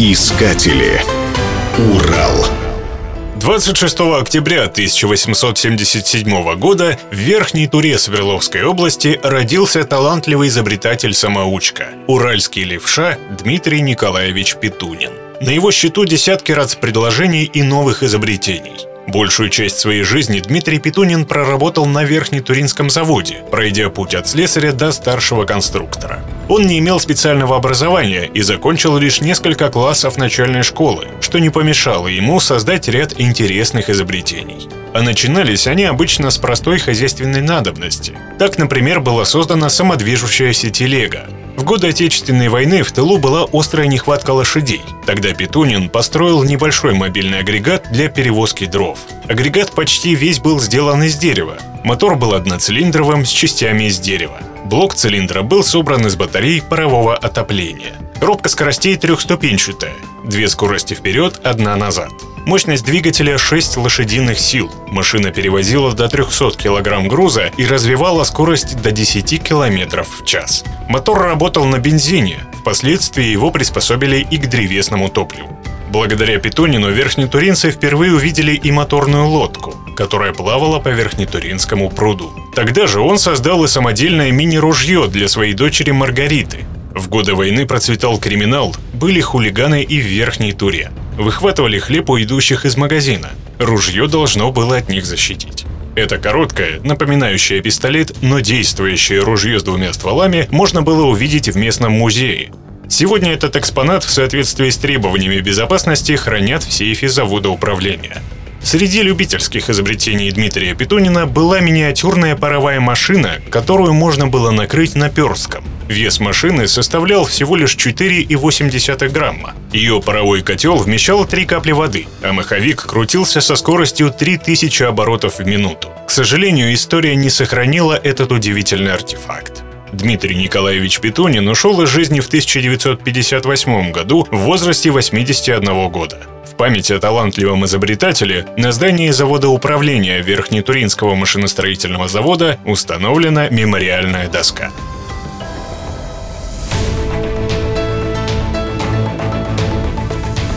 Искатели. Урал. 26 октября 1877 года в Верхней Туре Свердловской области родился талантливый изобретатель-самоучка, уральский левша Дмитрий Николаевич Петунин. На его счету десятки предложений и новых изобретений. Большую часть своей жизни Дмитрий Петунин проработал на Верхнетуринском заводе, пройдя путь от слесаря до старшего конструктора. Он не имел специального образования и закончил лишь несколько классов начальной школы, что не помешало ему создать ряд интересных изобретений. А начинались они обычно с простой хозяйственной надобности. Так, например, была создана самодвижущаяся телега, в годы Отечественной войны в тылу была острая нехватка лошадей. Тогда Петунин построил небольшой мобильный агрегат для перевозки дров. Агрегат почти весь был сделан из дерева. Мотор был одноцилиндровым с частями из дерева. Блок цилиндра был собран из батарей парового отопления. Коробка скоростей трехступенчатая. Две скорости вперед, одна назад. Мощность двигателя 6 лошадиных сил. Машина перевозила до 300 кг груза и развивала скорость до 10 км в час. Мотор работал на бензине, впоследствии его приспособили и к древесному топливу. Благодаря Петунину верхнетуринцы впервые увидели и моторную лодку, которая плавала по верхнетуринскому пруду. Тогда же он создал и самодельное мини-ружье для своей дочери Маргариты. В годы войны процветал криминал, были хулиганы и в Верхней Туре – выхватывали хлеб у идущих из магазина. Ружье должно было от них защитить. Это короткое, напоминающее пистолет, но действующее ружье с двумя стволами можно было увидеть в местном музее. Сегодня этот экспонат в соответствии с требованиями безопасности хранят в сейфе завода управления. Среди любительских изобретений Дмитрия Петунина была миниатюрная паровая машина, которую можно было накрыть наперстком. Вес машины составлял всего лишь 4,8 грамма. Ее паровой котел вмещал 3 капли воды, а маховик крутился со скоростью 3000 оборотов в минуту. К сожалению, история не сохранила этот удивительный артефакт. Дмитрий Николаевич Петунин ушел из жизни в 1958 году в возрасте 81 года. В память о талантливом изобретателе на здании завода управления Верхнетуринского машиностроительного завода установлена мемориальная доска.